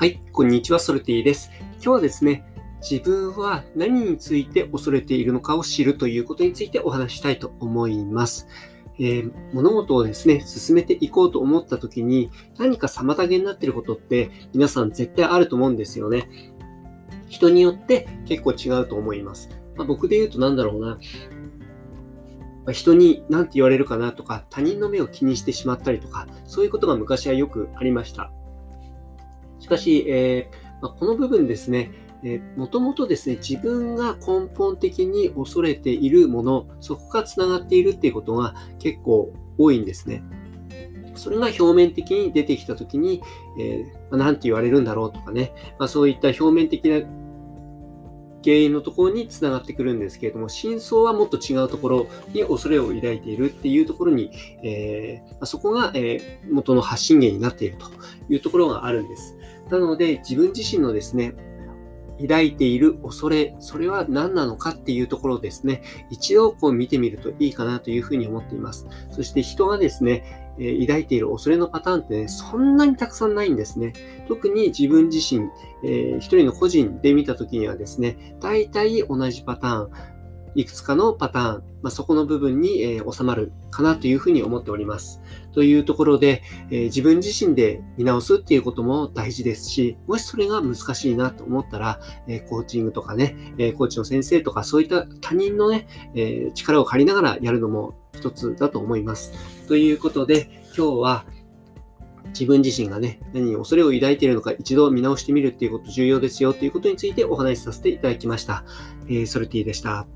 はい、こんにちは、ソルティです。今日はですね、自分は何について恐れているのかを知るということについてお話したいと思います。えー、物事をですね、進めていこうと思った時に何か妨げになっていることって皆さん絶対あると思うんですよね。人によって結構違うと思います。まあ、僕で言うと何だろうな。人に何て言われるかなとか、他人の目を気にしてしまったりとか、そういうことが昔はよくありました。しかし、えー、まあ、この部分ですね、えー、もともとですね、自分が根本的に恐れているもの、そこが繋がっているっていうことが結構多いんですね。それが表面的に出てきたときに、えー、まあ、なんて言われるんだろうとかね、まあ、そういった表面的な原因のところにつながってくるんですけれども、真相はもっと違うところに恐れを抱いているっていうところに、えー、そこが、えー、元の発信源になっているというところがあるんです。なので、自分自身のですね、抱いている恐れ、それは何なのかっていうところですね、一度こう見てみるといいかなというふうに思っています。そして人がですね、え、抱いている恐れのパターンってね、そんなにたくさんないんですね。特に自分自身、えー、一人の個人で見たときにはですね、大体同じパターン、いくつかのパターン、まあ、そこの部分に、えー、収まるかなというふうに思っております。というところで、えー、自分自身で見直すっていうことも大事ですし、もしそれが難しいなと思ったら、えー、コーチングとかね、えコーチの先生とかそういった他人のね、え力を借りながらやるのも一つだと思います。ということで、今日は自分自身がね、何に恐れを抱いているのか一度見直してみるっていうこと重要ですよということについてお話しさせていただきました。えー、ソルティでした。